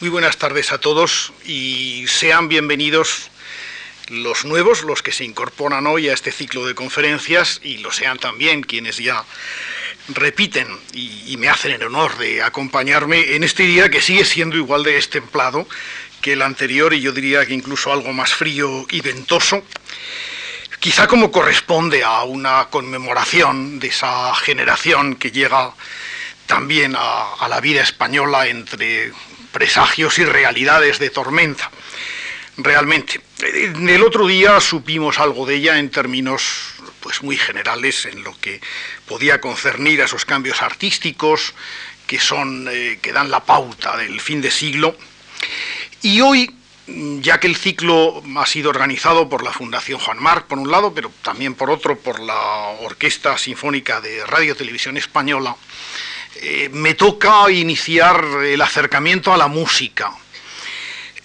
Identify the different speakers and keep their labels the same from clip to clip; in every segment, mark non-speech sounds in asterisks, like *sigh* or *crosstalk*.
Speaker 1: Muy buenas tardes a todos y sean bienvenidos los nuevos, los que se incorporan hoy a este ciclo de conferencias y lo sean también quienes ya repiten y, me hacen el honor de acompañarme en este día que sigue siendo igual de estemplado que el anterior y yo diría que incluso algo más frío y ventoso, quizá como corresponde a una conmemoración de esa generación que llega también a, a la vida española entre presagios y realidades de tormenta realmente. El otro día supimos algo de ella en términos pues muy generales en lo que podía concernir a esos cambios artísticos que son eh, que dan la pauta del fin de siglo. Y hoy, ya que el ciclo ha sido organizado por la Fundación Juan Marc por un lado, pero también por otro por la Orquesta Sinfónica de Radio Televisión Española, eh, me toca iniciar el acercamiento a la música.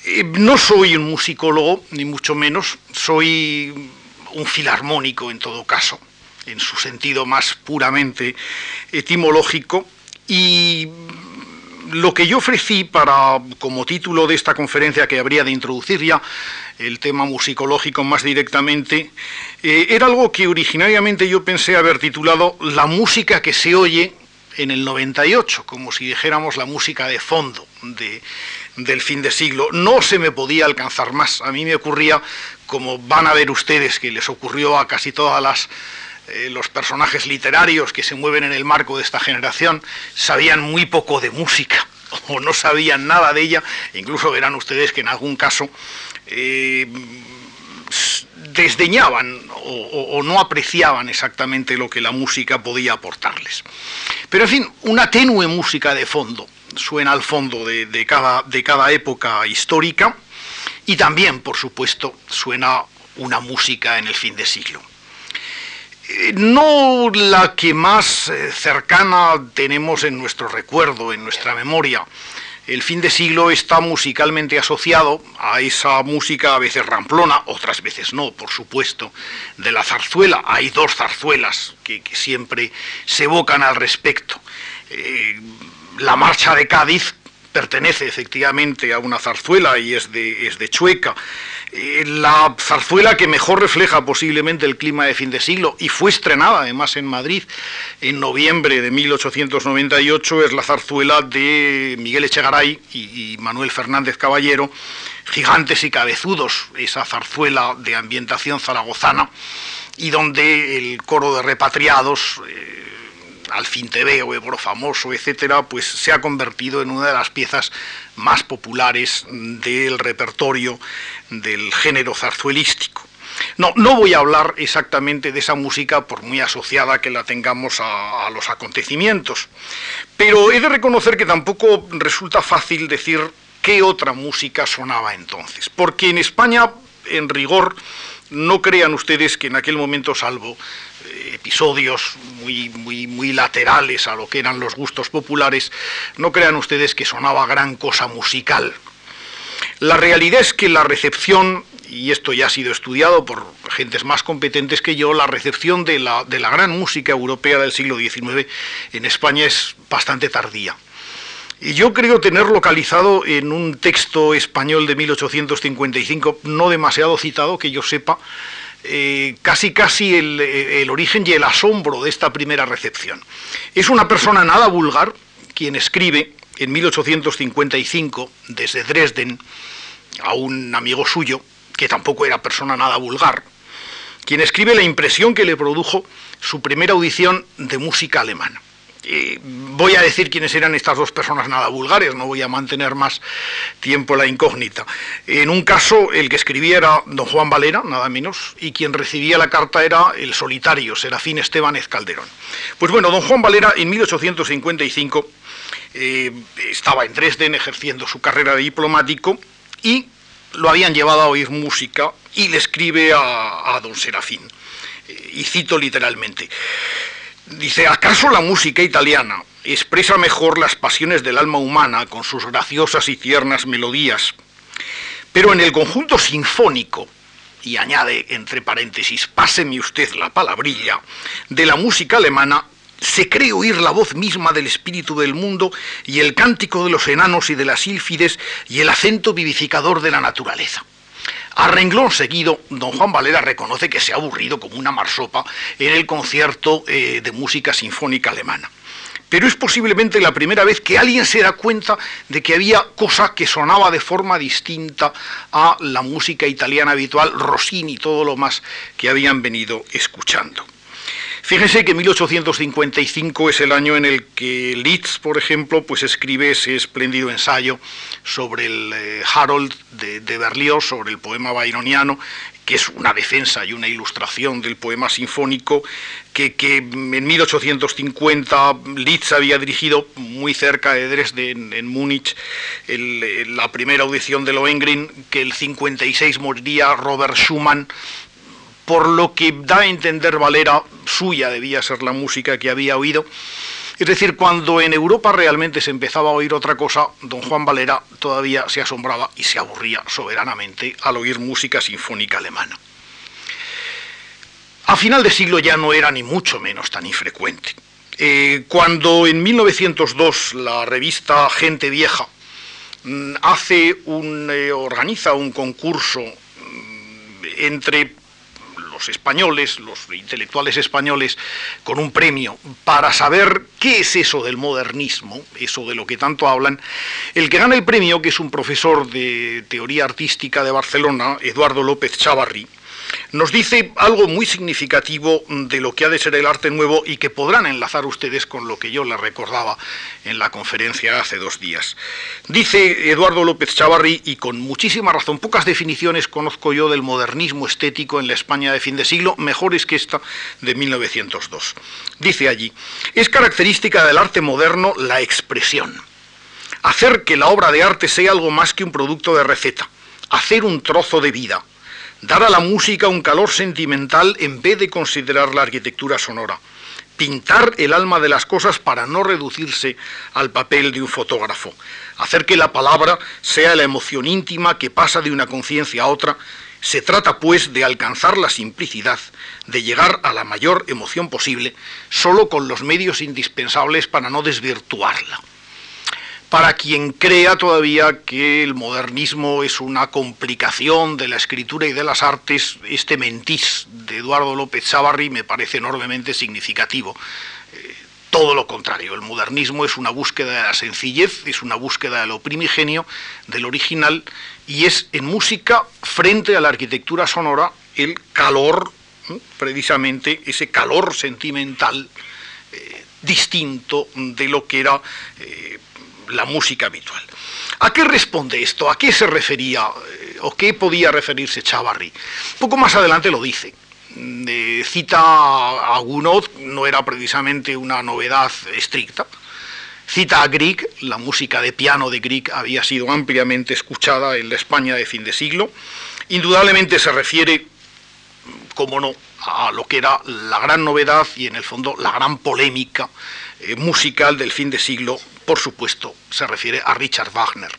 Speaker 1: Eh, no soy un musicólogo, ni mucho menos, soy un filarmónico en todo caso, en su sentido más puramente etimológico, y lo que yo ofrecí para, como título de esta conferencia que habría de introducir ya el tema musicológico más directamente, eh, era algo que originariamente yo pensé haber titulado La música que se oye en el 98, como si dijéramos la música de fondo de del fin de siglo. No se me podía alcanzar más. A mí me ocurría, como van a ver ustedes, que les ocurrió a casi todas las eh, los personajes literarios que se mueven en el marco de esta generación sabían muy poco de música *laughs* o no sabían nada de ella, incluso verán ustedes que en algún caso eh, desdeñaban o, no apreciaban exactamente lo que la música podía aportarles. Pero en fin, una tenue música de fondo, suena al fondo de, cada, de cada época histórica y también, por supuesto, suena una música en el fin de siglo. Eh, no la que más eh, cercana tenemos en nuestro recuerdo, en nuestra memoria. El fin de siglo está musicalmente asociado a esa música a veces ramplona, otras veces no, por supuesto, de la zarzuela. Hay dos zarzuelas que, siempre se evocan al respecto. Eh, la marcha de Cádiz pertenece efectivamente a una zarzuela y es de, es de Chueca. Eh, la zarzuela que mejor refleja posiblemente el clima de fin de siglo y fue estrenada además en Madrid en noviembre de 1898 es la zarzuela de Miguel Echegaray y, Manuel Fernández Caballero, Gigantes y Cabezudos, esa zarzuela de ambientación zaragozana y donde el coro de repatriados... Eh, Alfin TV o Ebro Famoso, etcétera, pues se ha convertido en una de las piezas más populares del repertorio del género zarzuelístico. No, no voy a hablar exactamente de esa música por muy asociada que la tengamos a, a, los acontecimientos, pero he de reconocer que tampoco resulta fácil decir qué otra música sonaba entonces, porque en España, en rigor, no crean ustedes que en aquel momento, salvo episodios muy, muy, muy laterales a lo que eran los gustos populares, no crean ustedes que sonaba gran cosa musical. La realidad es que la recepción, y esto ya ha sido estudiado por gentes más competentes que yo, la recepción de la, de la gran música europea del siglo XIX en España es bastante tardía. Y yo creo tener localizado en un texto español de 1855, no demasiado citado, que yo sepa, eh, casi casi el, origen y el asombro de esta primera recepción. Es una persona nada vulgar quien escribe en 1855 desde Dresden a un amigo suyo, que tampoco era persona nada vulgar, quien escribe la impresión que le produjo su primera audición de música alemana voy a decir quiénes eran estas dos personas nada vulgares, no voy a mantener más tiempo la incógnita. En un caso, el que escribía era don Juan Valera, nada menos, y quien recibía la carta era el solitario, Serafín Estebanez Calderón. Pues bueno, don Juan Valera en 1855 eh, estaba en Dresden ejerciendo su carrera de diplomático y lo habían llevado a oír música y le escribe a, don Serafín. Eh, y cito literalmente. Dice, ¿acaso la música italiana expresa mejor las pasiones del alma humana con sus graciosas y tiernas melodías? Pero en el conjunto sinfónico, y añade entre paréntesis, páseme usted la palabrilla, de la música alemana, se cree oír la voz misma del espíritu del mundo y el cántico de los enanos y de las sílfides y el acento vivificador de la naturaleza. A renglón seguido, don Juan Valera reconoce que se ha aburrido como una marsopa en el concierto eh, de música sinfónica alemana pero es posiblemente la primera vez que alguien se da cuenta de que había cosa que sonaba de forma distinta a la música italiana habitual, Rossini y todo lo más que habían venido escuchando. Fíjense que 1855 es el año en el que Liszt, por ejemplo, pues escribe ese espléndido ensayo sobre el eh, Harold de, Berlioz, sobre el poema byroniano, que es una defensa y una ilustración del poema sinfónico que, en 1850 Liszt había dirigido muy cerca de Dresden, en, Múnich, la primera audición de Lohengrin, que el 56 moriría Robert Schumann, por lo que da a entender Valera, suya debía ser la música que había oído, es decir, cuando en Europa realmente se empezaba a oír otra cosa, don Juan Valera todavía se asombraba y se aburría soberanamente al oír música sinfónica alemana. A final de siglo ya no era ni mucho menos tan infrecuente. Eh, cuando en 1902 la revista Gente Vieja mm, hace un, eh, organiza un concurso mm, entre los españoles, los intelectuales españoles, con un premio para saber qué es eso del modernismo, eso de lo que tanto hablan, el que gana el premio, que es un profesor de teoría artística de Barcelona, Eduardo López Chavarri, nos dice algo muy significativo de lo que ha de ser el arte nuevo y que podrán enlazar ustedes con lo que yo les recordaba en la conferencia hace dos días. Dice Eduardo López Chavarri, y con muchísima razón, pocas definiciones conozco yo del modernismo estético en la España de fin de siglo, mejores que esta de 1902. Dice allí, es característica del arte moderno la expresión. Hacer que la obra de arte sea algo más que un producto de receta, hacer un trozo de vida, dar a la música un calor sentimental en vez de considerar la arquitectura sonora, pintar el alma de las cosas para no reducirse al papel de un fotógrafo, hacer que la palabra sea la emoción íntima que pasa de una conciencia a otra, se trata pues de alcanzar la simplicidad, de llegar a la mayor emoción posible, solo con los medios indispensables para no desvirtuarla para quien crea todavía que el modernismo es una complicación de la escritura y de las artes, este mentís de Eduardo López Chavarri me parece enormemente significativo. Eh, todo lo contrario, el modernismo es una búsqueda de la sencillez, es una búsqueda de lo primigenio, del original, y es en música, frente a la arquitectura sonora, el calor, precisamente ese calor sentimental eh, distinto de lo que era eh, la música habitual. ¿A qué responde esto? ¿A qué se refería eh, o qué podía referirse Chavarri? Poco más adelante lo dice. cita a Gounod, no era precisamente una novedad estricta. Cita a Grieg, la música de piano de Grieg había sido ampliamente escuchada en la España de fin de siglo. Indudablemente se refiere, como no, a lo que era la gran novedad y en el fondo la gran polémica eh, musical del fin de siglo por supuesto, se refiere a Richard Wagner.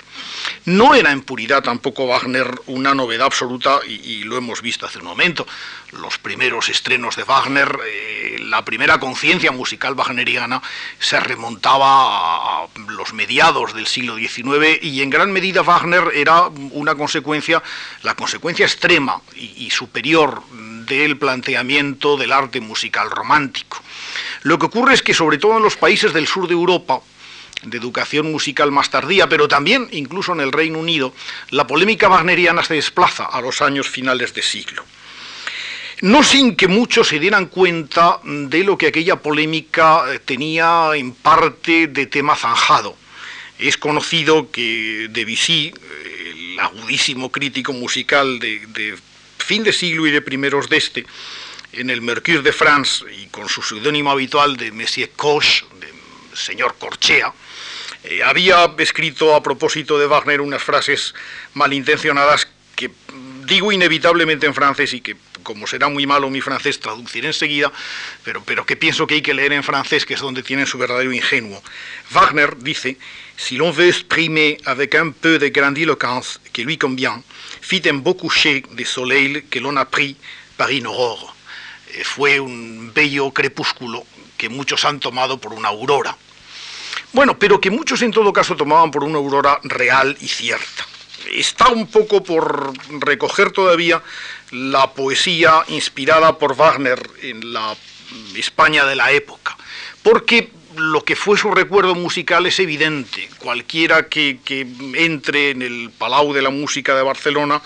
Speaker 1: No era en puridad tampoco Wagner una novedad absoluta y, lo hemos visto hace un momento. Los primeros estrenos de Wagner, eh, la primera conciencia musical wagneriana se remontaba a los mediados del siglo XIX y en gran medida Wagner era una consecuencia, la consecuencia extrema y superior del planteamiento del arte musical romántico. Lo que ocurre es que sobre todo en los países del sur de Europa, de educación musical más tardía, pero también incluso en el Reino Unido, la polémica wagneriana se desplaza a los años finales de siglo. No sin que muchos se dieran cuenta de lo que aquella polémica eh, tenía en parte de tema zanjado. Es conocido que Debussy, el agudísimo crítico musical de, fin de siglo y de primeros de este, en el Mercure de France y con su seudónimo habitual de Monsieur Coche, de señor Corchea, eh, había escrito a propósito de Wagner unas frases malintencionadas que digo inevitablemente en francés y que como será muy malo mi francés traduciré enseguida, pero, pero que pienso que hay que leer en francés, que es donde tienen su verdadero ingenuo. Wagner dice, si l'on veut exprimer avec un peu de grandiloquence que lui convient, fit un beau coucher de soleil que l'on a pris par une aurore. Eh, fue un bello crepúsculo que muchos han tomado por una aurora. Bueno, pero que muchos en todo caso tomaban por una aurora real y cierta. Está un poco por recoger todavía la poesía inspirada por Wagner en la España de la época, porque lo que fue su recuerdo musical es evidente. Cualquiera que, entre en el Palau de la Música de Barcelona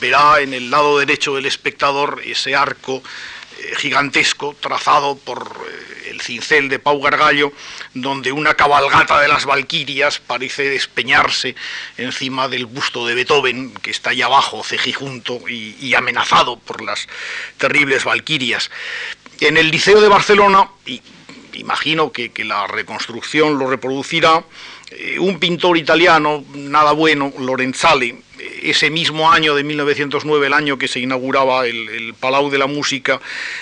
Speaker 1: verá en el lado derecho del espectador ese arco eh, gigantesco trazado por eh, el cincel de Pau Gargallo, donde una cabalgata de las Valquirias parece despeñarse encima del busto de Beethoven, que está allá abajo, cejijunto y, amenazado por las terribles Valquirias. En el Liceo de Barcelona, y imagino que, la reconstrucción lo reproducirá, eh, un pintor italiano, nada bueno, Lorenzale, ese mismo año de 1909, el año que se inauguraba el, Palau de la Música,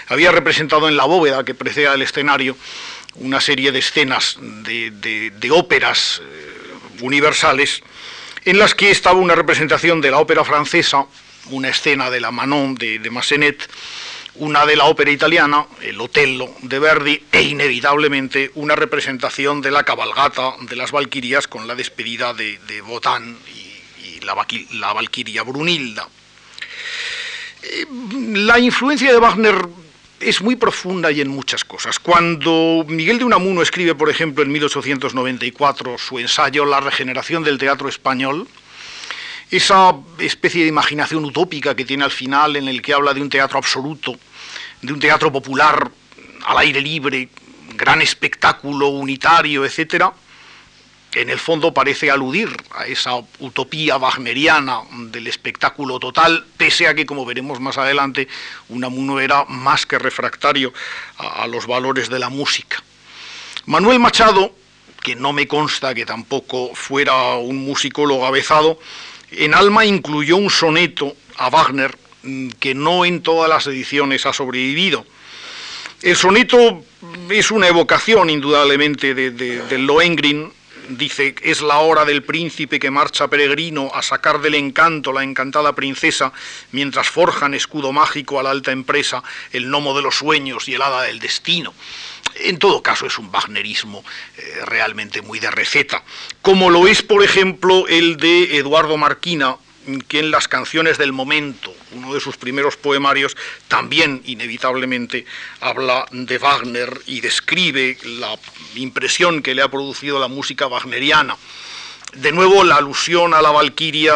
Speaker 1: había representado en la bóveda que precede al escenario una serie de escenas de, óperas eh, universales en las que estaba una representación de la ópera francesa, una escena de la Manon de, Massenet, una de la ópera italiana, el Otello de Verdi, e inevitablemente una representación de la cabalgata de las Valquirias con la despedida de, de Botán y, la, la Valquiria Brunilda. Eh, la influencia de Wagner es muy profunda y en muchas cosas. Cuando Miguel de Unamuno escribe, por ejemplo, en 1894 su ensayo La regeneración del teatro español, esa especie de imaginación utópica que tiene al final en el que habla de un teatro absoluto, de un teatro popular al aire libre, gran espectáculo unitario, etcétera, en el fondo parece aludir a esa utopía wagneriana del espectáculo total, pese a que, como veremos más adelante, Unamuno era más que refractario a, los valores de la música. Manuel Machado, que no me consta que tampoco fuera un musicólogo avezado, en Alma incluyó un soneto a Wagner mm, que no en todas las ediciones ha sobrevivido. El soneto es una evocación indudablemente de, de, Lohengrin, dice, es la hora del príncipe que marcha peregrino a sacar del encanto la encantada princesa, mientras forjan escudo mágico a la alta empresa, el gnomo de los sueños y el hada del destino. En todo caso es un wagnerismo eh, realmente muy de receta, como lo es, por ejemplo, el de Eduardo Marquina, que en las canciones del momento, uno de sus primeros poemarios, también inevitablemente habla de Wagner y describe la impresión que le ha producido la música wagneriana. De nuevo, la alusión a la Valquiria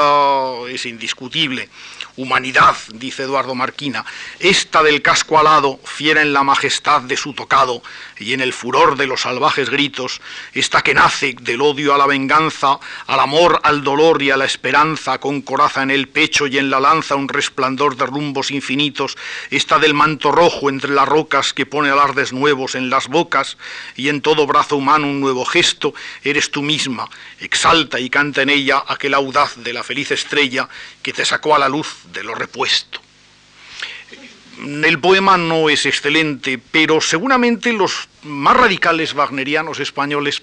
Speaker 1: es indiscutible humanidad, dice Eduardo Marquina, esta del casco alado, fiera en la majestad de su tocado y en el furor de los salvajes gritos, esta que nace del odio a la venganza, al amor, al dolor y a la esperanza, con coraza en el pecho y en la lanza un resplandor de rumbos infinitos, esta del manto rojo entre las rocas que pone alardes nuevos en las bocas y en todo brazo humano un nuevo gesto, eres tú misma, exalta y canta en ella aquel audaz de la feliz estrella que te sacó a la luz de lo repuesto. El poema no es excelente, pero seguramente los más radicales wagnerianos españoles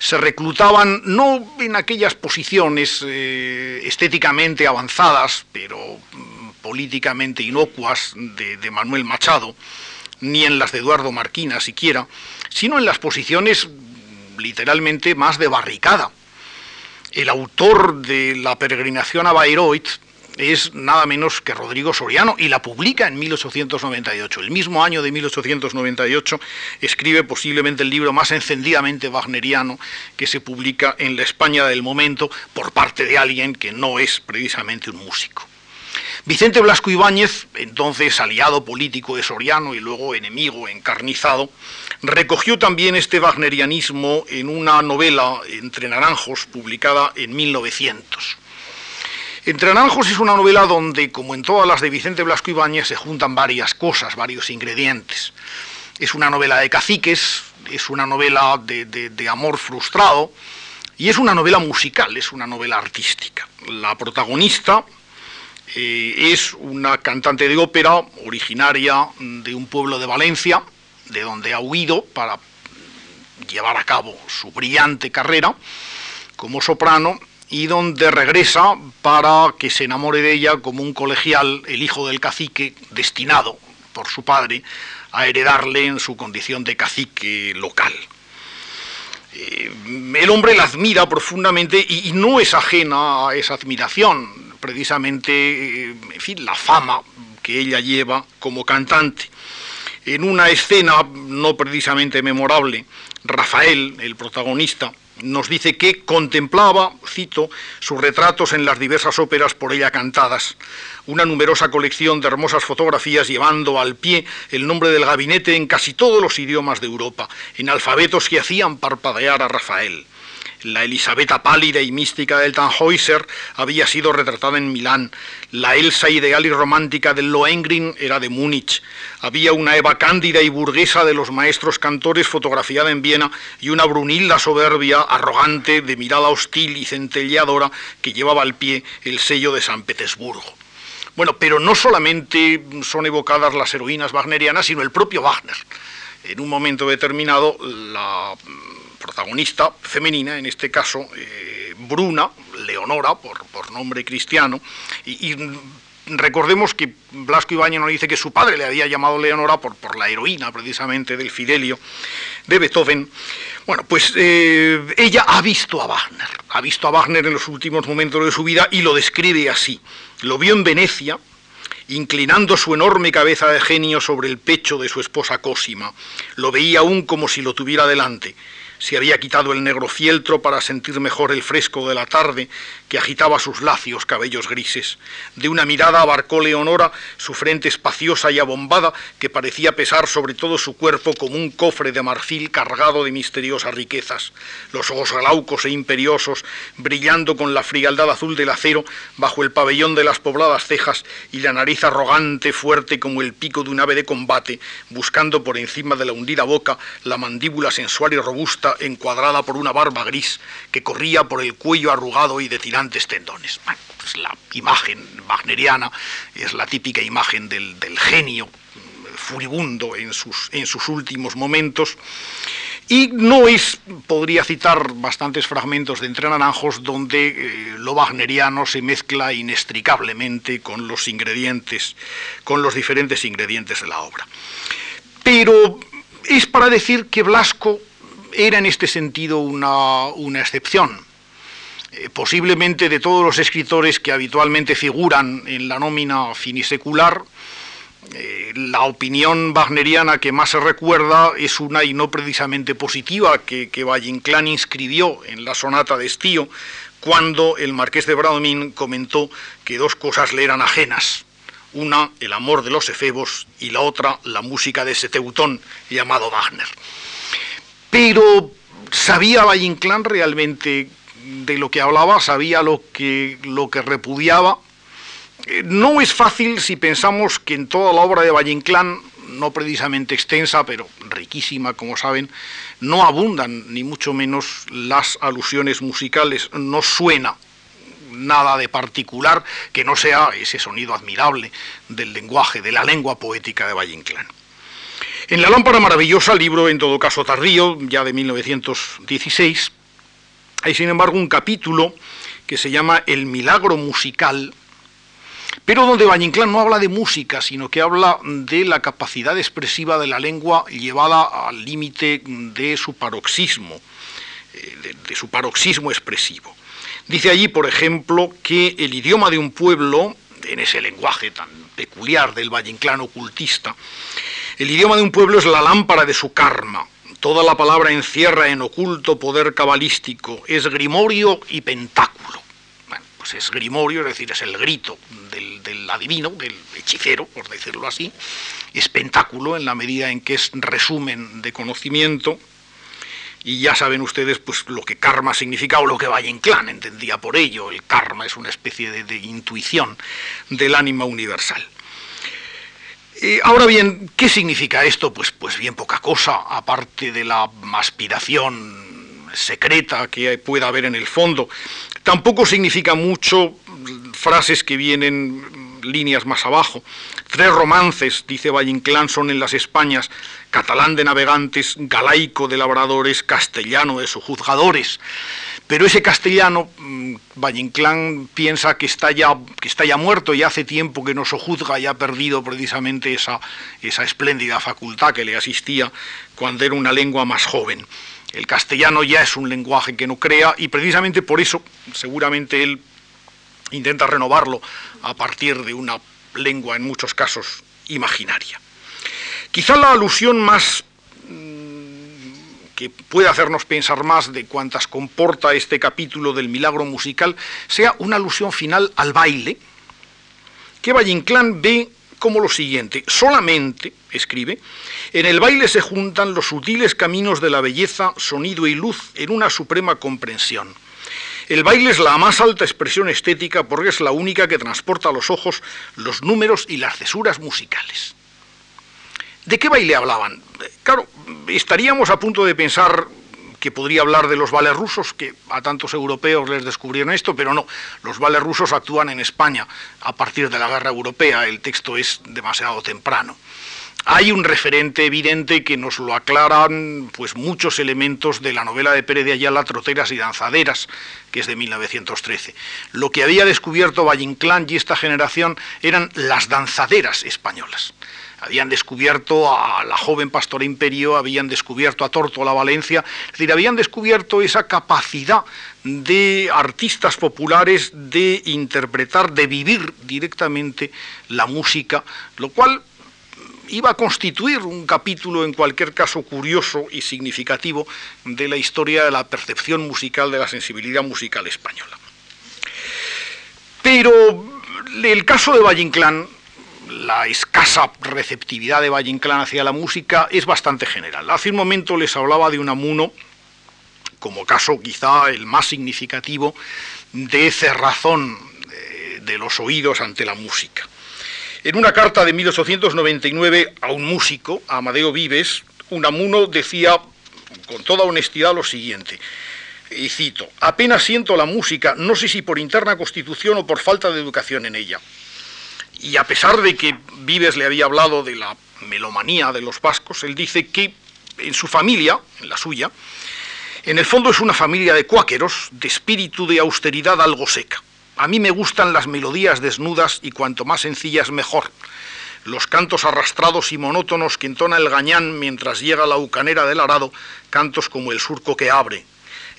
Speaker 1: se reclutaban no en aquellas posiciones eh, estéticamente avanzadas, pero mm, políticamente inocuas de, de, Manuel Machado, ni en las de Eduardo Marquina siquiera, sino en las posiciones mm, literalmente más de barricada el autor de La peregrinación a Bayreuth es nada menos que Rodrigo Soriano y la publica en 1898. El mismo año de 1898 escribe posiblemente el libro más encendidamente wagneriano que se publica en la España del momento por parte de alguien que no es precisamente un músico. Vicente Blasco Ibáñez, entonces aliado político de Soriano y luego enemigo encarnizado, recogió también este wagnerianismo en una novela, Entre Naranjos, publicada en 1900. Entre Naranjos es una novela donde, como en todas las de Vicente Blasco Ibáñez, se juntan varias cosas, varios ingredientes. Es una novela de caciques, es una novela de amor frustrado y es una novela musical, es una novela artística. La protagonista, eh, es una cantante de ópera originaria de un pueblo de Valencia, de donde ha huido para llevar a cabo su brillante carrera como soprano y donde regresa para que se enamore de ella como un colegial, el hijo del cacique, destinado por su padre a heredarle en su condición de cacique local. Eh, el hombre la admira profundamente y, no es ajena a esa admiración, precisamente, eh, en fin, la fama que ella lleva como cantante. En una escena no precisamente memorable, Rafael, el protagonista, nos dice que contemplaba, cito, sus retratos en las diversas óperas por ella cantadas, una numerosa colección de hermosas fotografías llevando al pie el nombre del gabinete en casi todos los idiomas de Europa, en alfabetos que hacían parpadear a Rafael. La Elisabetta pálida y mística del Tannhäuser había sido retratada en Milán. La Elsa ideal y romántica del Lohengrin era de Múnich. Había una Eva cándida y burguesa de los maestros cantores fotografiada en Viena y una Brunilda soberbia, arrogante, de mirada hostil y centelleadora que llevaba al pie el sello de San Petersburgo. Bueno, pero no solamente son evocadas las heroínas wagnerianas, sino el propio Wagner. En un momento determinado, la protagonista femenina, en este caso eh, Bruna, Leonora, por, nombre cristiano, y, recordemos que Blasco Ibáñez nos dice que su padre le había llamado Leonora por, por la heroína precisamente del Fidelio de Beethoven. Bueno, pues eh, ella ha visto a Wagner, ha visto a Wagner en los últimos momentos de su vida y lo describe así. Lo vio en Venecia, inclinando su enorme cabeza de genio sobre el pecho de su esposa Cosima. Lo veía aún como si lo tuviera delante se había quitado el negro fieltro para sentir mejor el fresco de la tarde que agitaba sus lacios cabellos grises. De una mirada abarcó Leonora su frente espaciosa y abombada que parecía pesar sobre todo su cuerpo como un cofre de marfil cargado de misteriosas riquezas. Los ojos glaucos e imperiosos, brillando con la frialdad azul del acero bajo el pabellón de las pobladas cejas y la nariz arrogante, fuerte como el pico de un ave de combate, buscando por encima de la hundida boca la mandíbula sensual y robusta encuadrada por una barba gris que corría por el cuello arrugado y de tendones. pues la imagen wagneriana es la típica imagen del, genio furibundo en sus, en sus últimos momentos. Y no es, podría citar bastantes fragmentos de Entre Naranjos donde eh, lo wagneriano se mezcla inextricablemente con los ingredientes, con los diferentes ingredientes de la obra. Pero es para decir que Blasco era en este sentido una, excepción. Eh, posiblemente de todos los escritores que habitualmente figuran en la nómina finisecular, eh, la opinión wagneriana que más se recuerda es una y no precisamente positiva que, que Valle Inclán inscribió en la sonata de Estío cuando el marqués de Bradomín comentó que dos cosas le eran ajenas. Una, el amor de los efebos, y la otra, la música de ese teutón llamado Wagner. Pero ¿sabía Valle Inclán realmente de lo que hablaba? ¿Sabía lo que, lo que repudiaba? Eh, no es fácil si pensamos que en toda la obra de Valle Inclán, no precisamente extensa, pero riquísima, como saben, no abundan ni mucho menos las alusiones musicales, no suena nada de particular que no sea ese sonido admirable del lenguaje, de la lengua poética de Valle Inclán. En La lámpara maravillosa, libro en todo caso tardío, ya de 1916, hay sin embargo un capítulo que se llama El milagro musical, pero donde Valle-Inclán no habla de música, sino que habla de la capacidad expresiva de la lengua llevada al límite de su paroxismo, eh, de, su paroxismo expresivo. Dice allí, por ejemplo, que el idioma de un pueblo, en ese lenguaje tan peculiar del Valle-Inclán ocultista, el idioma de un pueblo es la lámpara de su karma. Toda la palabra encierra en oculto poder cabalístico, es grimorio y pentáculo. Bueno, pues es grimorio, es decir, es el grito del, del adivino, del hechicero, por decirlo así. Es pentáculo en la medida en que es resumen de conocimiento, y ya saben ustedes pues lo que karma significa o lo que Valle Inclán entendía por ello. El karma es una especie de, de intuición del ánima universal. Eh, ahora bien, ¿qué significa esto? Pues, pues bien poca cosa, aparte de la aspiración secreta que pueda haber en el fondo. Tampoco significa mucho frases que vienen líneas más abajo. Tres romances, dice Valle Inclán, son en las Españas, catalán de navegantes, galaico de labradores, castellano de sojuzgadores. Pero ese castellano, mm, Valle Inclán piensa que está, ya, que está ya muerto y hace tiempo que no sojuzga y ha perdido precisamente esa, esa espléndida facultad que le asistía cuando era una lengua más joven. El castellano ya es un lenguaje que no crea y precisamente por eso seguramente él intenta renovarlo a partir de una lengua en muchos casos imaginaria. Quizá la alusión más mm, que puede hacernos pensar más de cuantas comporta este capítulo del milagro musical sea una alusión final al baile, que Valle Inclán ve como lo siguiente, solamente, escribe, en el baile se juntan los sutiles caminos de la belleza, sonido y luz en una suprema comprensión. El baile es la más alta expresión estética porque es la única que transporta a los ojos los números y las cesuras musicales. ¿De qué baile hablaban? Claro, estaríamos a punto de pensar que podría hablar de los vales rusos, que a tantos europeos les descubrieron esto, pero no, los vales rusos actúan en España a partir de la guerra europea, el texto es demasiado temprano. Hay un referente evidente que nos lo aclaran pues muchos elementos de la novela de Pérez de Ayala, Troteras y Danzaderas, que es de 1913. Lo que había descubierto Valle Inclán y esta generación eran las danzaderas españolas habían descubierto a la joven Pastora Imperio, habían descubierto a Tortola Valencia, es decir, habían descubierto esa capacidad de artistas populares de interpretar, de vivir directamente la música, lo cual iba a constituir un capítulo en cualquier caso curioso y significativo de la historia de la percepción musical, de la sensibilidad musical española. Pero el caso de Valle Inclán la escasa receptividad de Valle Inclán hacia la música es bastante general. Hace un momento les hablaba de un amuno, como caso quizá el más significativo, de cerrazón eh, de los oídos ante la música. En una carta de 1899 a un músico, Amadeo Vives, Unamuno decía con toda honestidad lo siguiente, y cito, apenas siento la música, no sé si por interna constitución o por falta de educación en ella y a pesar de que Vives le había hablado de la melomanía de los vascos, él dice que en su familia, en la suya, en el fondo es una familia de cuáqueros, de espíritu de austeridad algo seca. A mí me gustan las melodías desnudas y cuanto más sencillas mejor. Los cantos arrastrados y monótonos que entona el gañán mientras llega la ucanera del arado, cantos como el surco que abre,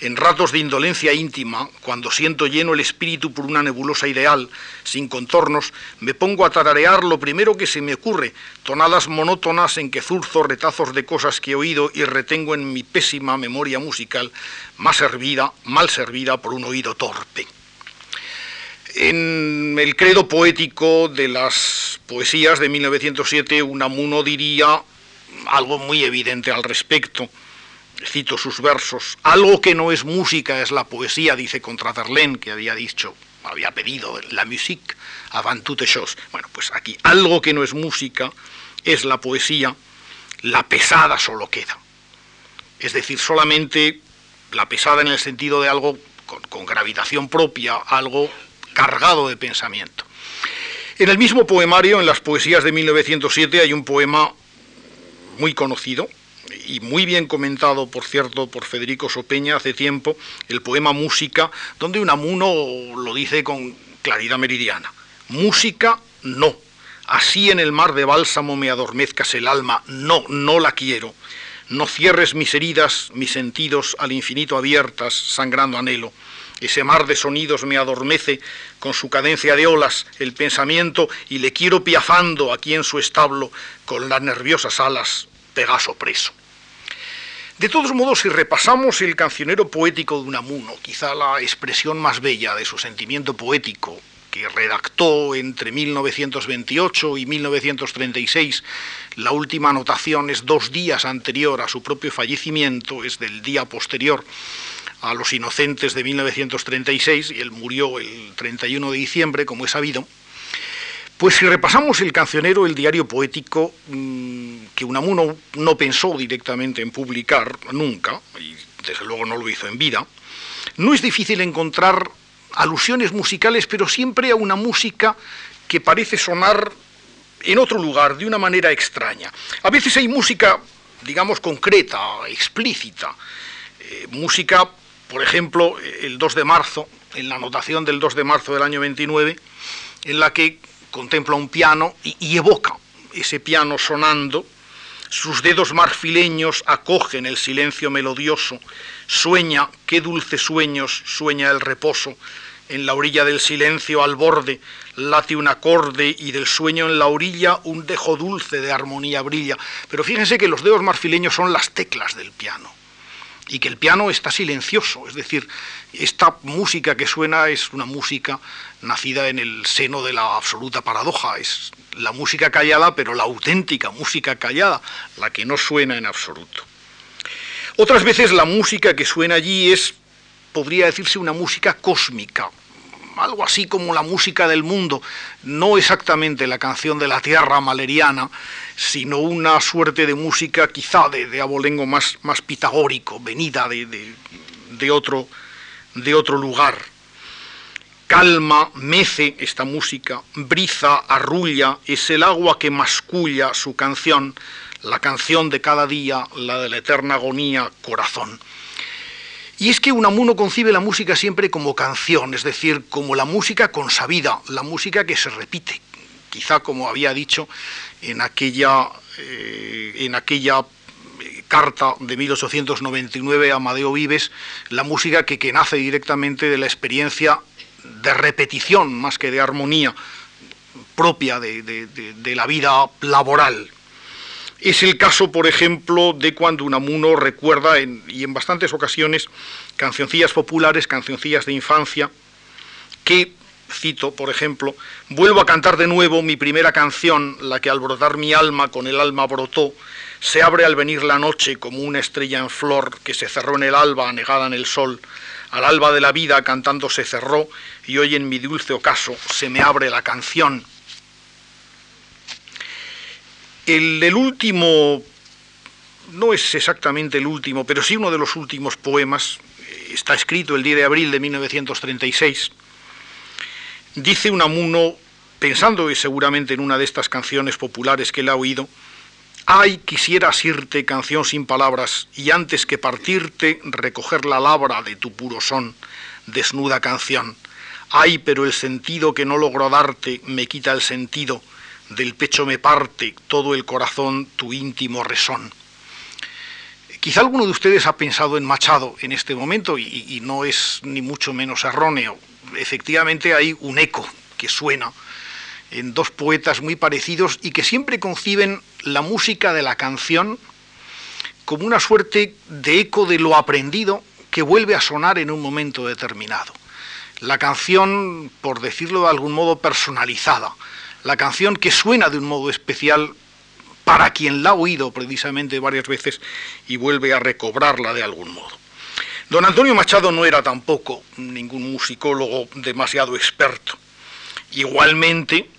Speaker 1: en ratos de indolencia íntima, cuando siento lleno el espíritu por una nebulosa ideal, sin contornos, me pongo a tararear lo primero que se me ocurre, tonadas monótonas en que zurzo retazos de cosas que he oído y retengo en mi pésima memoria musical, más servida, mal servida por un oído torpe. En el credo poético de las poesías de 1907, Unamuno diría algo muy evidente al respecto cito sus versos, algo que no es música es la poesía, dice contra Verlaine, que había dicho, había pedido la musique avant toutes choses. Bueno, pues aquí, algo que no es música es la poesía, la pesada solo queda. Es decir, solamente la pesada en el sentido de algo con, con gravitación propia, algo cargado de pensamiento. En el mismo poemario, en las poesías de 1907, hay un poema muy conocido, y muy bien comentado, por cierto, por Federico Sopeña hace tiempo, el poema Música, donde Unamuno lo dice con claridad meridiana. Música, no. Así en el mar de bálsamo me adormezcas el alma, no, no la quiero. No cierres mis heridas, mis sentidos al infinito abiertas, sangrando anhelo. Ese mar de sonidos me adormece con su cadencia de olas el pensamiento y le quiero piafando aquí en su establo con las nerviosas alas Pegaso preso. De todos modos, si repasamos el cancionero poético de Unamuno, quizá la expresión más bella de su sentimiento poético, que redactó entre 1928 y 1936, la última anotación es dos días anterior a su propio fallecimiento, es del día posterior a los inocentes de 1936, y él murió el 31 de diciembre, como es sabido, pues si repasamos el cancionero, el diario poético, mm, que Unamuno no pensó directamente en publicar nunca, y desde luego no lo hizo en vida, no es difícil encontrar alusiones musicales, pero siempre a una música que parece sonar en otro lugar, de una manera extraña. A veces hay música, digamos, concreta, explícita, eh, música por ejemplo, el 2 de marzo, en la anotación del 2 de marzo del año 29, en la que contempla un piano y, evoca ese piano sonando, sus dedos marfileños acogen el silencio melodioso, sueña, qué dulces sueños sueña el reposo, en la orilla del silencio al borde late un acorde y del sueño en la orilla un dejo dulce de armonía brilla. Pero fíjense que los dedos marfileños son las teclas del piano y que el piano está silencioso, es decir, esta música que suena es una música nacida en el seno de la absoluta paradoja, es la música callada, pero la auténtica música callada, la que no suena en absoluto. Otras veces la música que suena allí es, podría decirse, una música cósmica, algo así como la música del mundo, no exactamente la canción de la tierra maleriana, sino una suerte de música quizá de, abolengo más, más pitagórico, venida de, otro, de otro lugar. Calma, mece esta música, briza, arrulla, es el agua que masculla su canción, la canción de cada día, la de la eterna agonía, corazón. Y es que Unamuno concibe la música siempre como canción, es decir, como la música consabida, la música que se repite. Quizá como había dicho en aquella, eh, en aquella eh, carta de 1899 a Amadeo Vives, la música que, que nace directamente de la experiencia de repetición más que de armonía propia de la vida laboral. Es el caso, por ejemplo, de cuando Unamuno recuerda, y en bastantes ocasiones, cancioncillas populares, cancioncillas de infancia, que, cito, por ejemplo, vuelvo a cantar de nuevo mi primera canción, la que al brotar mi alma con el alma brotó, se abre al venir la noche como una estrella en flor que se cerró en el alba anegada en el sol, al alba de la vida cantando se cerró, y hoy en mi dulce ocaso se me abre la canción el, último, no es exactamente el último, pero sí uno de los últimos poemas, eh, está escrito el 10 de abril de 1936, dice Unamuno, pensando seguramente en una de estas canciones populares que él ha oído, Ay, quisieras irte, canción sin palabras, y antes que partirte, recoger la labra de tu puro son, desnuda canción. Ay, pero el sentido que no logro darte me quita el sentido, del pecho me parte todo el corazón tu íntimo resón. Quizá alguno de ustedes ha pensado en Machado en este momento y, no es ni mucho menos erróneo. Efectivamente hay un eco que suena en dos poetas muy parecidos y que siempre conciben la música de la canción como una suerte de eco de lo aprendido que vuelve a sonar en un momento determinado. La canción, por decirlo de algún modo, personalizada, la canción que suena de un modo especial para quien la ha oído precisamente varias veces y vuelve a recobrarla de algún modo. Don Antonio Machado no era tampoco ningún musicólogo demasiado experto. Igualmente,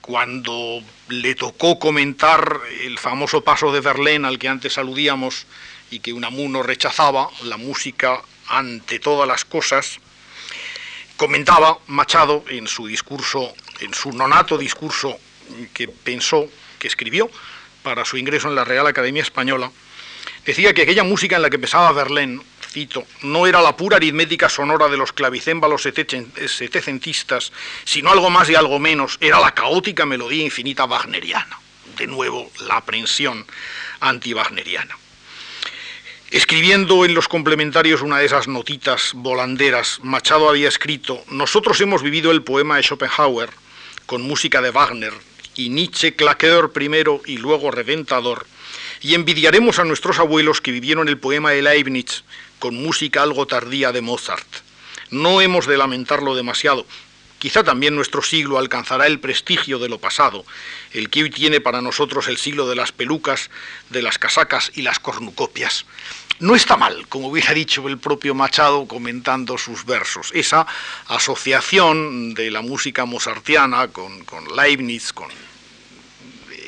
Speaker 1: cuando le tocó comentar el famoso paso de Verlaine al que antes aludíamos y que Unamuno rechazaba, la música ante todas las cosas, comentaba Machado en su discurso en su nonato discurso que pensó, que escribió para su ingreso en la Real Academia Española, decía que aquella música en la que empezaba Verlaine, cito, no era la pura aritmética sonora de los clavicémbalos setecentistas, sino algo más y algo menos, era la caótica melodía infinita wagneriana. De nuevo, la aprensión anti-wagneriana. Escribiendo en los complementarios una de esas notitas volanderas, Machado había escrito, nosotros hemos vivido el poema de Schopenhauer, con música de Wagner, y Nietzsche claqueador primero y luego reventador, y envidiaremos a nuestros abuelos que vivieron el poema de Leibniz con música algo tardía de Mozart. No hemos de lamentarlo demasiado. Quizá también nuestro siglo alcanzará el prestigio de lo pasado, el que hoy tiene para nosotros el siglo de las pelucas, de las casacas y las cornucopias. No está mal, como hubiera dicho el propio Machado comentando sus versos, esa asociación de la música mozartiana con, Leibniz, con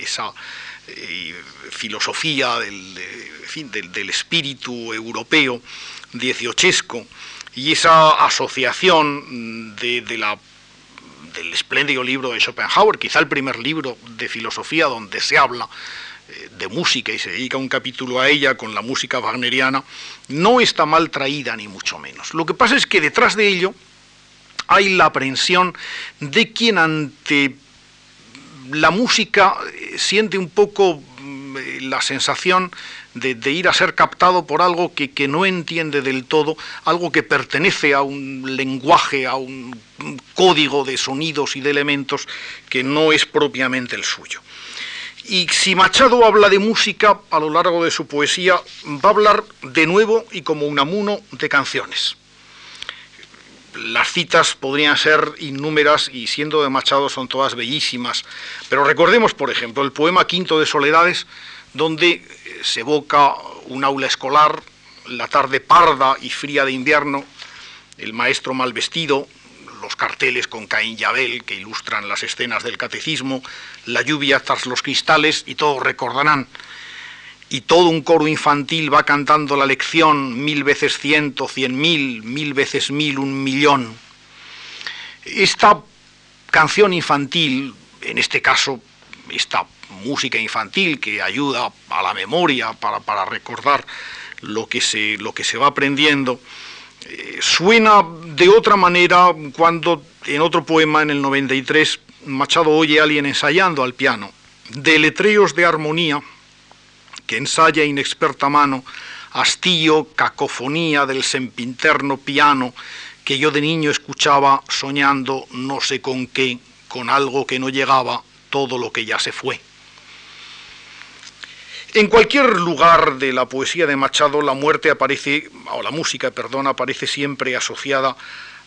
Speaker 1: esa eh, filosofía del, del, espíritu europeo dieciochesco y esa asociación de, la, del espléndido libro de Schopenhauer, quizá el primer libro de filosofía donde se habla de música y se dedica un capítulo a ella con la música wagneriana, no está mal traída ni mucho menos. Lo que pasa es que detrás de ello hay la aprehensión de quien ante la música eh, siente un poco mm, eh, la sensación de, ir a ser captado por algo que, no entiende del todo, algo que pertenece a un lenguaje, a un código de sonidos y de elementos que no es propiamente el suyo. Y si Machado habla de música a lo largo de su poesía, va a hablar de nuevo y como un amuno de canciones las citas podrían ser innúmeras y siendo de Machado son todas bellísimas. Pero recordemos, por ejemplo, el poema Quinto de Soledades, donde se evoca un aula escolar, la tarde parda y fría de invierno, el maestro mal vestido, los carteles con Caín y Abel que ilustran las escenas del catecismo, la lluvia tras los cristales y todos recordarán y todo un coro infantil va cantando la lección mil veces ciento, cien mil, mil veces mil, un millón. Esta canción infantil, en este caso, esta música infantil que ayuda a la memoria para, recordar lo que, se, lo que se va aprendiendo, eh, suena de otra manera cuando en otro poema, en el 93, Machado oye a alguien ensayando al piano. De letreos de armonía, que ensaya inexperta mano, hastío, cacofonía del sempinterno piano que yo de niño escuchaba soñando no sé con qué, con algo que no llegaba, todo lo que ya se fue. En cualquier lugar de la poesía de Machado, la muerte aparece, o la música, perdón, aparece siempre asociada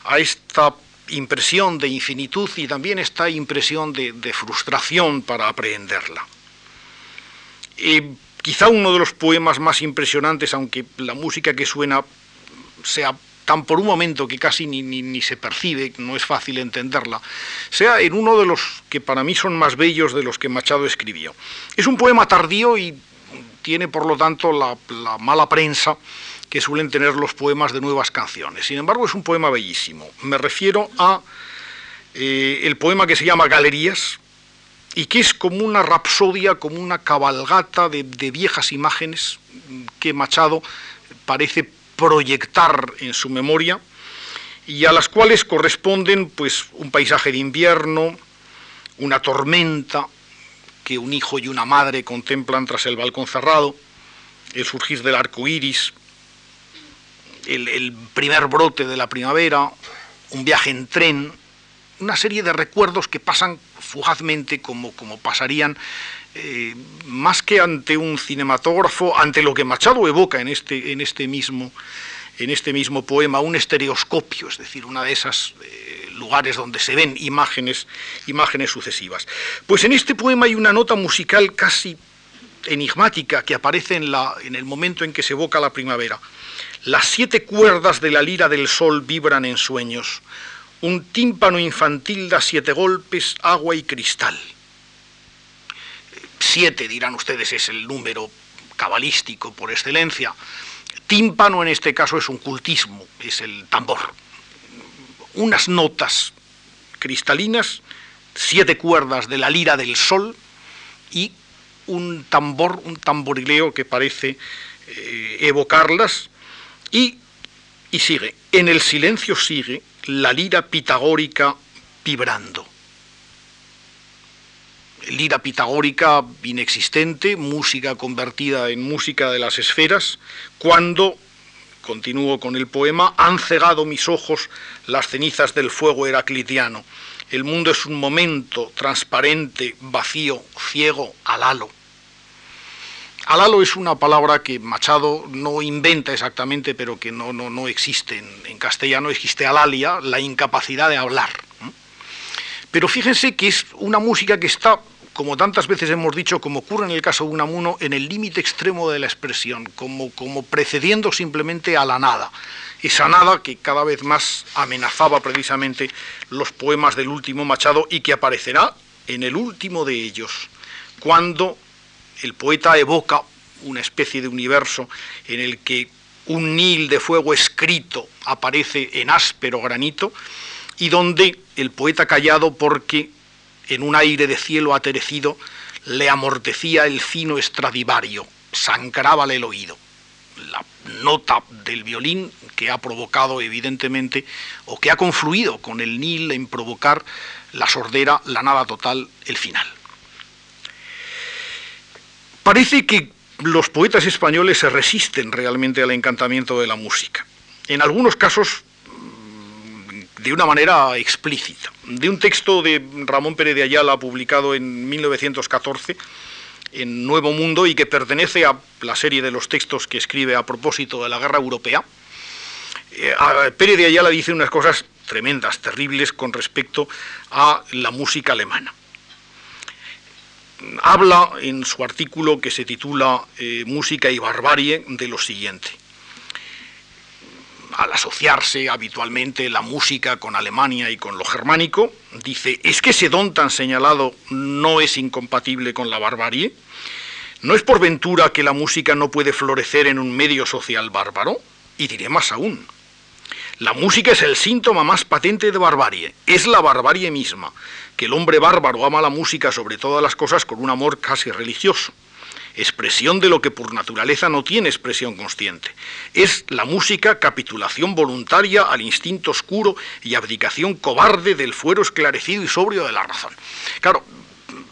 Speaker 1: a esta impresión de infinitud y también esta impresión de, frustración para aprehenderla. Quizá uno de los poemas más impresionantes, aunque la música que suena sea tan por un momento que casi ni, ni, se percibe, no es fácil entenderla, sea en uno de los que para mí son más bellos de los que Machado escribió. Es un poema tardío y tiene por lo tanto la, mala prensa que suelen tener los poemas de nuevas canciones. Sin embargo, es un poema bellísimo. Me refiero a eh, el poema que se llama Galerías, y que es como una rapsodia, como una cabalgata de, viejas imágenes que Machado parece proyectar en su memoria y a las cuales corresponden pues un paisaje de invierno, una tormenta que un hijo y una madre contemplan tras el balcón cerrado, el surgir del arco iris, el, primer brote de la primavera, un viaje en tren, una serie de recuerdos que pasan fugazmente como, como pasarían eh, más que ante un cinematógrafo, ante lo que Machado evoca en este, en este, mismo, en este mismo poema, un estereoscopio, es decir, una de esas eh, lugares donde se ven imágenes, imágenes sucesivas. Pues en este poema hay una nota musical casi enigmática que aparece en, la, en el momento en que se evoca la primavera. Las siete cuerdas de la lira del sol vibran en sueños un tímpano infantil da siete golpes, agua y cristal. Siete, dirán ustedes, es el número cabalístico por excelencia. Tímpano en este caso es un cultismo, es el tambor. Unas notas cristalinas, siete cuerdas de la lira del sol y un tambor, un tamborileo que parece eh, evocarlas y, y sigue. En el silencio sigue la lira pitagórica vibrando. Lira pitagórica inexistente, música convertida en música de las esferas, cuando, continúo con el poema, han cegado mis ojos las cenizas del fuego heraclitiano. El mundo es un momento transparente, vacío, ciego, al halo. Alalo es una palabra que Machado no inventa exactamente, pero que no, no, no existe. En, castellano existe alalia, la incapacidad de hablar. Pero fíjense que es una música que está, como tantas veces hemos dicho, como ocurre en el caso de Unamuno, en el límite extremo de la expresión, como, como precediendo simplemente a la nada. Esa nada que cada vez más amenazaba precisamente los poemas del último Machado y que aparecerá en el último de ellos, cuando el poeta evoca una especie de universo en el que un nil de fuego escrito aparece en áspero granito y donde el poeta callado porque en un aire de cielo aterecido le amortecía el fino estradivario, sangrábale el oído. La nota del violín que ha provocado evidentemente o que ha confluido con el Nil en provocar la sordera, la nada total, el final. Parece que los poetas españoles se resisten realmente al encantamiento de la música. En algunos casos de una manera explícita. De un texto de Ramón Pérez de Ayala publicado en 1914 en Nuevo Mundo y que pertenece a la serie de los textos que escribe a propósito de la guerra europea, eh, Pérez de Ayala dice unas cosas tremendas, terribles con respecto a la música alemana. Habla en su artículo que se titula eh, Música y barbarie de lo siguiente. Al asociarse habitualmente la música con Alemania y con lo germánico, dice, ¿es que ese don tan señalado no es incompatible con la barbarie? ¿No es por ventura que la música no puede florecer en un medio social bárbaro? Y diré más aún, la música es el síntoma más patente de barbarie, es la barbarie misma, que el hombre bárbaro ama la música sobre todas las cosas con un amor casi religioso, expresión de lo que por naturaleza no tiene expresión consciente. Es la música capitulación voluntaria al instinto oscuro y abdicación cobarde del fuero esclarecido y sobrio de la razón. Claro,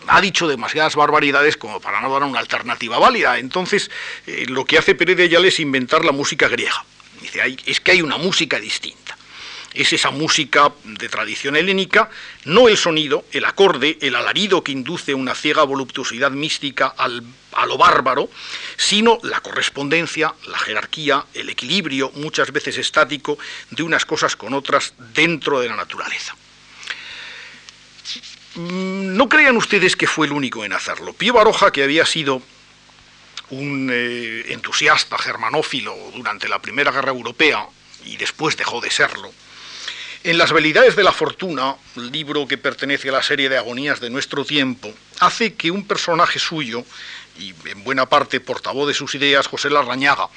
Speaker 1: ha dicho demasiadas barbaridades como para no dar una alternativa válida. Entonces, eh, lo que hace Pérez de Ayala es inventar la música griega Dice, es que hay una música distinta. Es esa música de tradición helénica, no el sonido, el acorde, el alarido que induce una ciega voluptuosidad mística al, a lo bárbaro, sino la correspondencia, la jerarquía, el equilibrio, muchas veces estático, de unas cosas con otras dentro de la naturaleza. Mm, no crean ustedes que fue el único en hacerlo. Pío Baroja, que había sido un eh, entusiasta germanófilo durante la Primera Guerra Europea y después dejó de serlo. En Las Velidades de la Fortuna, libro que pertenece a la serie de agonías de nuestro tiempo, hace que un personaje suyo, y en buena parte portavoz de sus ideas, José Larrañaga,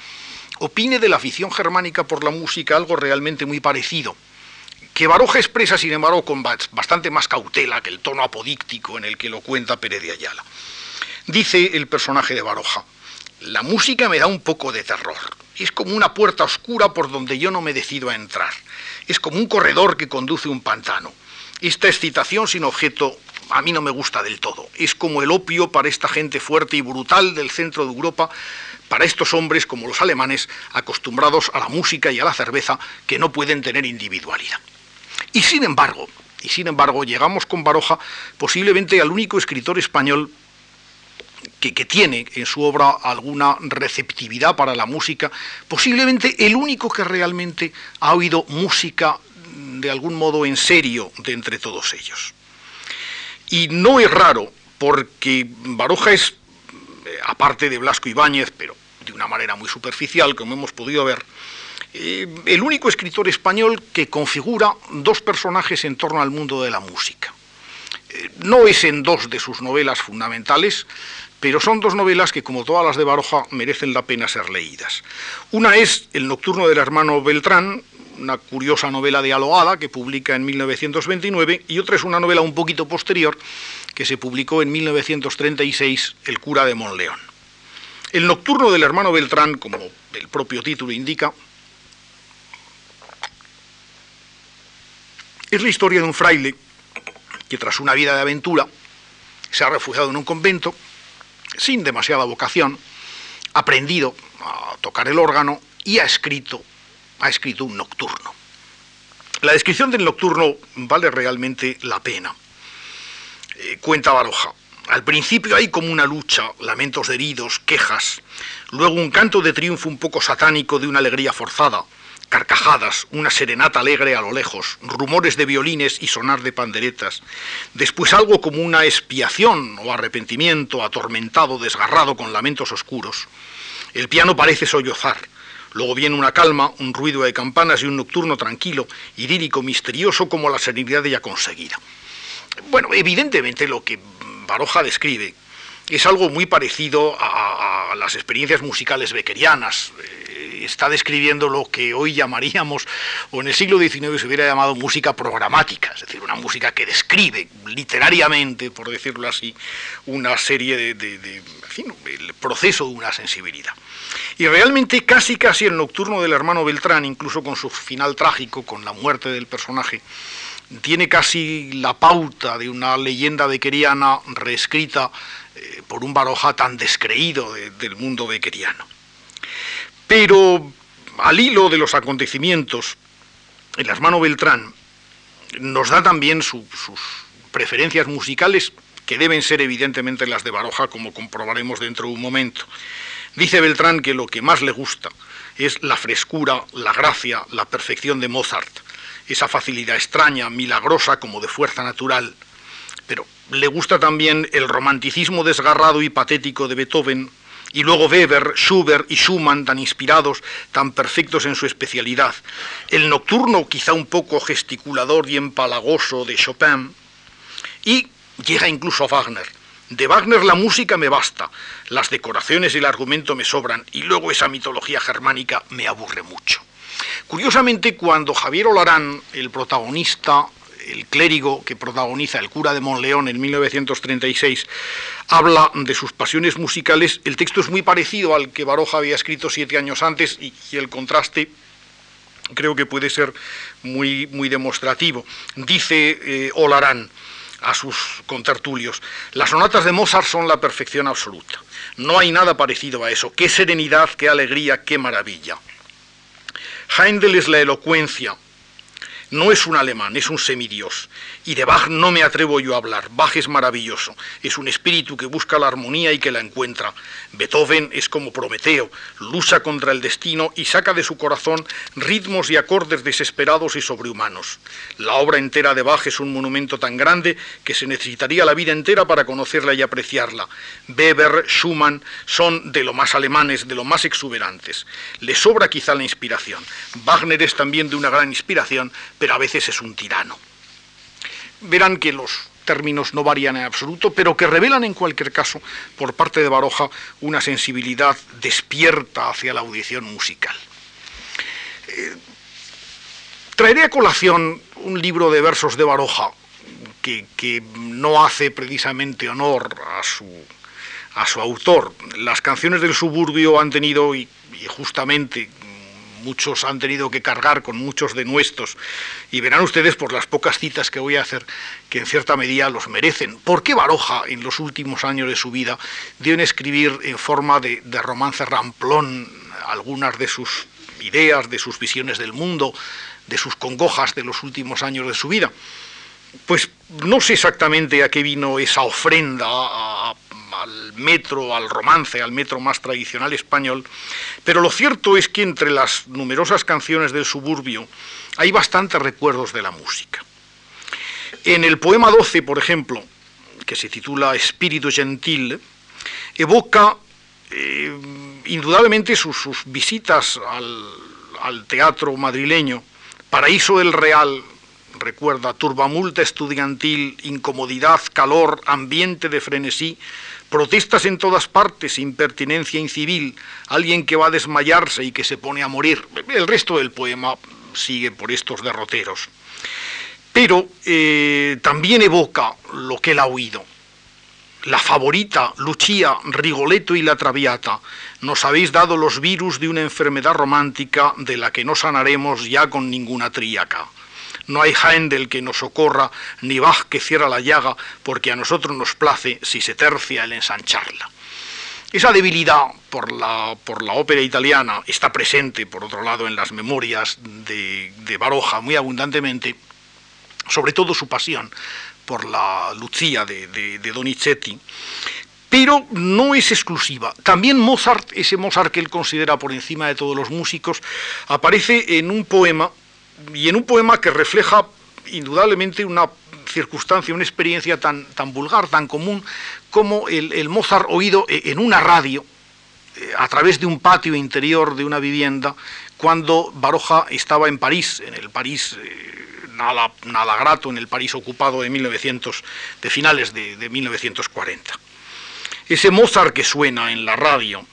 Speaker 1: opine de la afición germánica por la música algo realmente muy parecido, que Baroja expresa, sin embargo, con bastante más cautela que el tono apodíctico en el que lo cuenta Pérez de Ayala. Dice el personaje de Baroja, la música me da un poco de terror. Es como una puerta oscura por donde yo no me decido a entrar. Es como un corredor que conduce un pantano. Esta excitación sin objeto a mí no me gusta del todo. Es como el opio para esta gente fuerte y brutal del centro de Europa, para estos hombres como los alemanes, acostumbrados a la música y a la cerveza, que no pueden tener individualidad. Y sin embargo, y sin embargo, llegamos con Baroja posiblemente al único escritor español que, tiene en su obra alguna receptividad para la música, posiblemente el único que realmente ha oído música de algún modo en serio de entre todos ellos. Y no es raro, porque Baroja es, eh, aparte de Blasco Ibáñez, pero de una manera muy superficial, como hemos podido ver, eh, el único escritor español que configura dos personajes en torno al mundo de la música. Eh, no es en dos de sus novelas fundamentales, pero son dos novelas que, como todas las de Baroja, merecen la pena ser leídas. Una es El Nocturno del hermano Beltrán, una curiosa novela de Aloada que publica en 1929, y otra es una novela un poquito posterior que se publicó en 1936, El cura de Monleón. El Nocturno del hermano Beltrán, como el propio título indica, es la historia de un fraile que tras una vida de aventura se ha refugiado en un convento sin demasiada vocación, aprendido a tocar el órgano y ha escrito, ha escrito un nocturno. La descripción del nocturno vale realmente la pena. Eh, cuenta Baroja. Al principio hay como una lucha, lamentos de heridos, quejas, luego un canto de triunfo un poco satánico de una alegría forzada, carcajadas, una serenata alegre a lo lejos, rumores de violines y sonar de panderetas, después algo como una expiación o arrepentimiento atormentado, desgarrado con lamentos oscuros. El piano parece sollozar, luego viene una calma, un ruido de campanas y un nocturno tranquilo, idílico, misterioso como la serenidad ya conseguida. Bueno, evidentemente lo que Baroja describe es algo muy parecido a, las experiencias musicales beckerianas. Eh, está describiendo lo que hoy llamaríamos, o en el siglo XIX se hubiera llamado música programática, es decir, una música que describe literariamente, por decirlo así, una serie de, el proceso de una sensibilidad. Y realmente casi casi el nocturno del hermano Beltrán, incluso con su final trágico, con la muerte del personaje, tiene casi la pauta de una leyenda bequeriana reescrita eh, por un Baroja tan descreído del mundo bequeriano. Pero al hilo de los acontecimientos, el hermano Beltrán nos da también sus preferencias musicales, que deben ser evidentemente las de Baroja, como comprobaremos dentro de un momento. Dice Beltrán que lo que más le gusta es la frescura, la gracia, la perfección de Mozart, esa facilidad extraña, milagrosa como de fuerza natural, pero le gusta también el romanticismo desgarrado y patético de Beethoven, y luego Weber, Schubert y Schumann, tan inspirados, tan perfectos en su especialidad, el nocturno quizá un poco gesticulador y empalagoso de Chopin, y llega incluso a Wagner. De Wagner la música me basta, las decoraciones y el argumento me sobran, y luego esa mitología germánica me aburre mucho. Curiosamente, cuando Javier Olarán, el protagonista, el clérigo que protagoniza El cura de Monleón en 1936, habla de sus pasiones musicales, el texto es muy parecido al que Baroja había escrito siete años antes y, el contraste creo que puede ser muy, muy demostrativo. Dice eh, Olarán a sus contertulios, las sonatas de Mozart son la perfección absoluta. No hay nada parecido a eso. Qué serenidad, qué alegría, qué maravilla. Heindel es la elocuencia. No es un alemán, es un semidios. Y de Bach no me atrevo yo a hablar. Bach es maravilloso. Es un espíritu que busca la armonía y que la encuentra. Beethoven es como Prometeo, lucha contra el destino y saca de su corazón ritmos y acordes desesperados y sobrehumanos. La obra entera de Bach es un monumento tan grande que se necesitaría la vida entera para conocerla y apreciarla. Weber, Schumann son de lo más alemanes, de lo más exuberantes. Le sobra quizá la inspiración. Wagner es también de una gran inspiración, pero a veces es un tirano. Verán que los términos no varían en absoluto, pero que revelan en cualquier caso, por parte de Baroja, una sensibilidad despierta hacia la audición musical. Eh, traeré a colación un libro de versos de Baroja que, no hace precisamente honor a su, a su autor. Las canciones del suburbio han tenido, y justamente muchos han tenido que cargar con muchos de nuestros, y verán ustedes por las pocas citas que voy a hacer que en cierta medida los merecen. ¿Por qué Baroja en los últimos años de su vida dio en escribir en forma de, de romance ramplón algunas de sus ideas, de sus visiones del mundo, de sus congojas de los últimos años de su vida? Pues no sé exactamente a qué vino esa ofrenda a, al metro, al romance, al metro más tradicional español, pero lo cierto es que entre las numerosas canciones del suburbio hay bastantes recuerdos de la música. En el poema 12, por ejemplo, que se titula Espíritu Gentil, evoca eh, indudablemente sus, visitas al, al teatro madrileño, Paraíso del Real, recuerda, turbamulta estudiantil, incomodidad, calor, ambiente de frenesí, Protestas en todas partes, impertinencia incivil, alguien que va a desmayarse y que se pone a morir. El resto del poema sigue por estos derroteros. Pero eh, también evoca lo que él ha oído. La favorita, Lucia, Rigoletto y la Traviata, nos habéis dado los virus de una enfermedad romántica de la que no sanaremos ya con ninguna tríaca. No hay Haendel que nos socorra, ni Bach que cierra la llaga, porque a nosotros nos place, si se tercia, el ensancharla. Esa debilidad por la, ópera italiana está presente, por otro lado, en las memorias de, Baroja muy abundantemente, sobre todo su pasión por la Lucia de, de, Donizetti, pero no es exclusiva. También Mozart, ese Mozart que él considera por encima de todos los músicos, aparece en un poema y en un poema que refleja indudablemente una circunstancia, una experiencia tan, tan vulgar, tan común, como el, Mozart oído e, en una radio, eh, a través de un patio interior de una vivienda, cuando Baroja estaba en París, en el París eh, nada, nada, grato, en el París ocupado de, 1900, de finales de, de 1940. Ese Mozart que suena en la radio,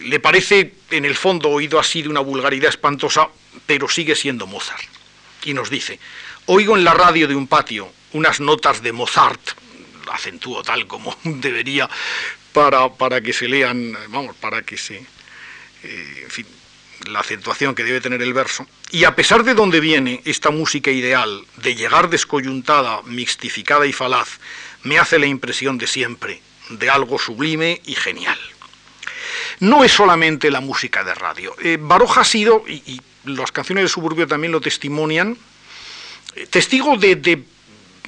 Speaker 1: Le parece, en el fondo, oído así de una vulgaridad espantosa, pero sigue siendo Mozart. Y nos dice, oigo en la radio de un patio unas notas de Mozart, acentúo tal como *laughs* debería para, para que se lean, vamos, para que se, eh, en fin, la acentuación que debe tener el verso. Y a pesar de dónde viene esta música ideal, de llegar descoyuntada, mixtificada y falaz, me hace la impresión de siempre, de algo sublime y genial. No es solamente la música de radio. Eh, Baroja ha sido, y, las canciones de Suburbio también lo testimonian, testigo de,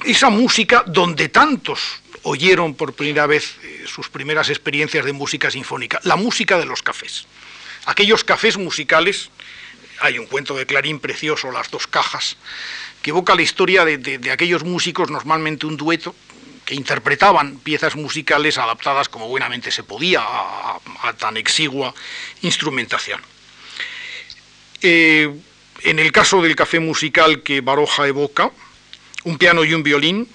Speaker 1: esa música donde tantos oyeron por primera vez eh, sus primeras experiencias de música sinfónica, la música de los cafés. Aquellos cafés musicales, hay un cuento de Clarín precioso, Las dos cajas, que evoca la historia de aquellos músicos, normalmente un dueto, que interpretaban piezas musicales adaptadas como buenamente se podía a, tan exigua instrumentación. Eh, en el caso del café musical que Baroja evoca, un piano y un violín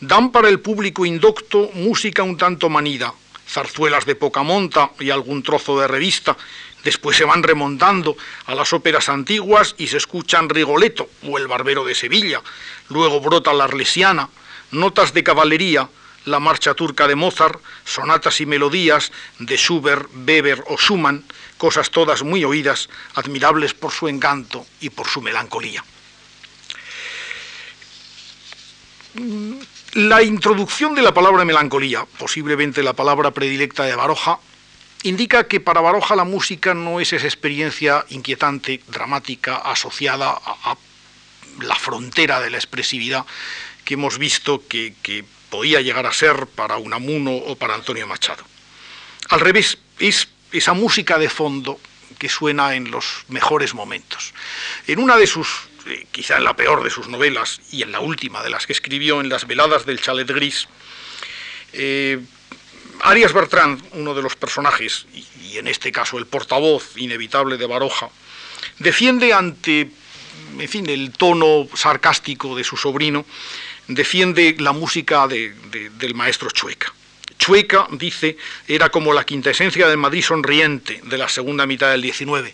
Speaker 1: dan para el público indocto música un tanto manida, zarzuelas de poca monta y algún trozo de revista. Después se van remontando a las óperas antiguas y se escuchan Rigoletto o El Barbero de Sevilla. Luego brota la Arlesiana, notas de caballería, la marcha turca de Mozart, sonatas y melodías de Schubert, Weber o Schumann, cosas todas muy oídas, admirables por su encanto y por su melancolía. La introducción de la palabra melancolía, posiblemente la palabra predilecta de Baroja, indica que para Baroja la música no es esa experiencia inquietante, dramática, asociada a la frontera de la expresividad que hemos visto que, podía llegar a ser para Unamuno o para Antonio Machado. Al revés, es esa música de fondo que suena en los mejores momentos. En una de sus, eh, quizá en la peor de sus novelas, y en la última de las que escribió en Las veladas del chalet gris, eh, Arias Bertrand, uno de los personajes, y, en este caso el portavoz inevitable de Baroja, defiende ante, en fin, el tono sarcástico de su sobrino, defiende la música del maestro Chueca. Chueca, dice, era como la quinta esencia del Madrid sonriente de la segunda mitad del XIX.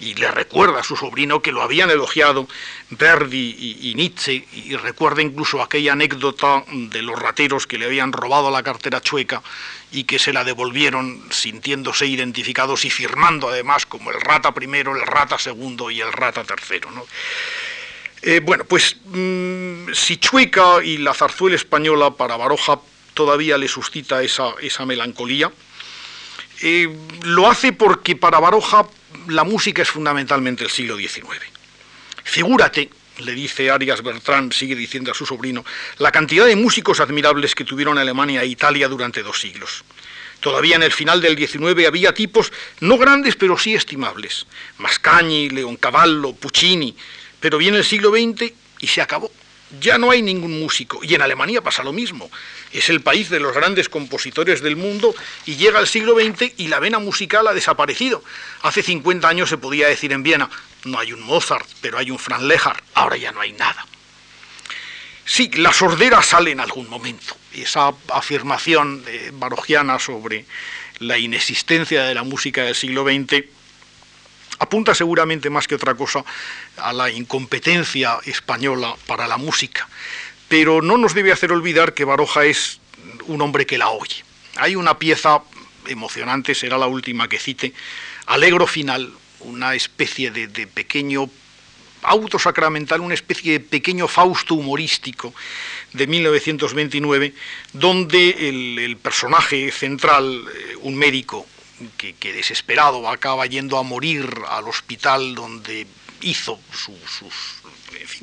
Speaker 1: Y le recuerda a su sobrino que lo habían elogiado Verdi y, Nietzsche, y recuerda incluso aquella anécdota de los rateros que le habían robado la cartera chueca y que se la devolvieron sintiéndose identificados y firmando además como el rata primero, el rata segundo y el rata tercero. ¿no? Eh, bueno, pues mm, si Chueca y la zarzuela española para Baroja todavía le suscita esa, melancolía, eh, lo hace porque para Baroja la música es fundamentalmente el siglo XIX. Figúrate, le dice Arias Bertrand, sigue diciendo a su sobrino, la cantidad de músicos admirables que tuvieron Alemania e Italia durante dos siglos. Todavía en el final del XIX había tipos no grandes pero sí estimables. Mascagni, Leoncavallo, Puccini, pero viene el siglo XX y se acabó. Ya no hay ningún músico. Y en Alemania pasa lo mismo. Es el país de los grandes compositores del mundo y llega el siglo XX y la vena musical ha desaparecido. Hace 50 años se podía decir en Viena, no hay un Mozart, pero hay un Franz Lehár. Ahora ya no hay nada. Sí, la sordera sale en algún momento. Esa afirmación eh, barogiana sobre la inexistencia de la música del siglo XX apunta seguramente más que otra cosa a la incompetencia española para la música. Pero no nos debe hacer olvidar que Baroja es un hombre que la oye. Hay una pieza emocionante, será la última que cite, Alegro Final, una especie de, pequeño auto sacramental, una especie de pequeño Fausto humorístico de 1929, donde el personaje central, eh, un médico que, desesperado acaba yendo a morir al hospital donde hizo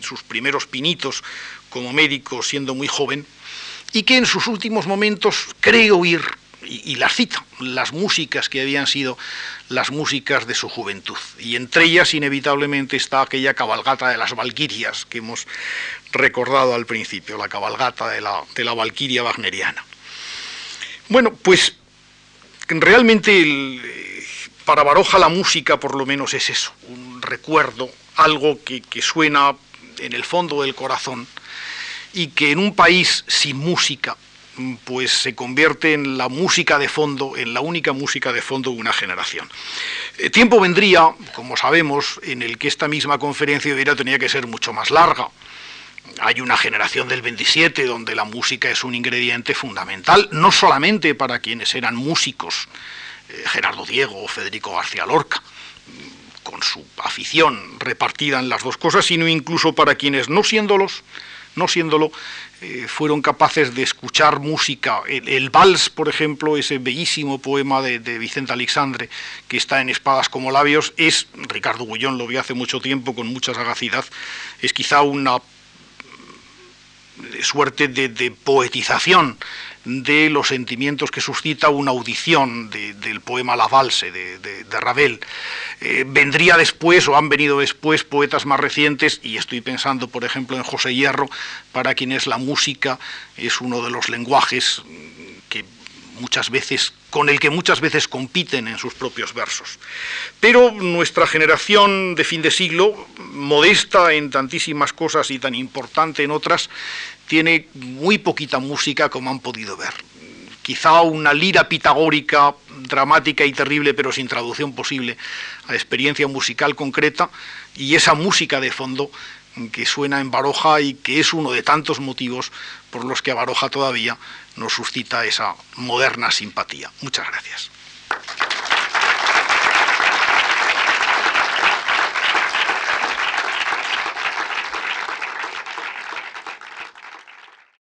Speaker 1: sus primeros pinitos como médico siendo muy joven, y que en sus últimos momentos cree oír, y, y las cita, las músicas que habían sido las músicas de su juventud. Y entre ellas, inevitablemente, está aquella cabalgata de las Valquirias que hemos recordado al principio, la cabalgata de la, de la Valquiria wagneriana. Bueno, pues realmente para Baroja la música por lo menos es eso, un recuerdo, algo que, suena en el fondo del corazón y que en un país sin música pues se convierte en la música de fondo, en la única música de fondo de una generación. Eh, tiempo vendría, como sabemos, en el que esta misma conferencia hubiera tenía que ser mucho más larga. Hay una generación del 27 donde la música es un ingrediente fundamental, no solamente para quienes eran músicos, eh, Gerardo Diego o Federico García Lorca, con su afición repartida en las dos cosas, sino incluso para quienes no siéndolos, no siéndolo, eh, fueron capaces de escuchar música. El, vals, por ejemplo, ese bellísimo poema de, Vicente Alexandre, que está en Espadas como labios, es, Ricardo Bullón lo vi hace mucho tiempo con mucha sagacidad, es quizá una suerte de poetización de los sentimientos que suscita una audición del poema La Valse de, Ravel. Eh, vendría después, o han venido después, poetas más recientes, y estoy pensando, por ejemplo, en José Hierro, para quienes la música es uno de los lenguajes que muchas veces con el que muchas veces compiten en sus propios versos. Pero nuestra generación de fin de siglo, modesta en tantísimas cosas y tan importante en otras, tiene muy poquita música como han podido ver. Quizá una lira pitagórica, dramática y terrible, pero sin traducción posible a experiencia musical concreta, y esa música de fondo que suena en Baroja y que es uno de tantos motivos por los que a Baroja todavía nos suscita esa moderna simpatía. Muchas gracias.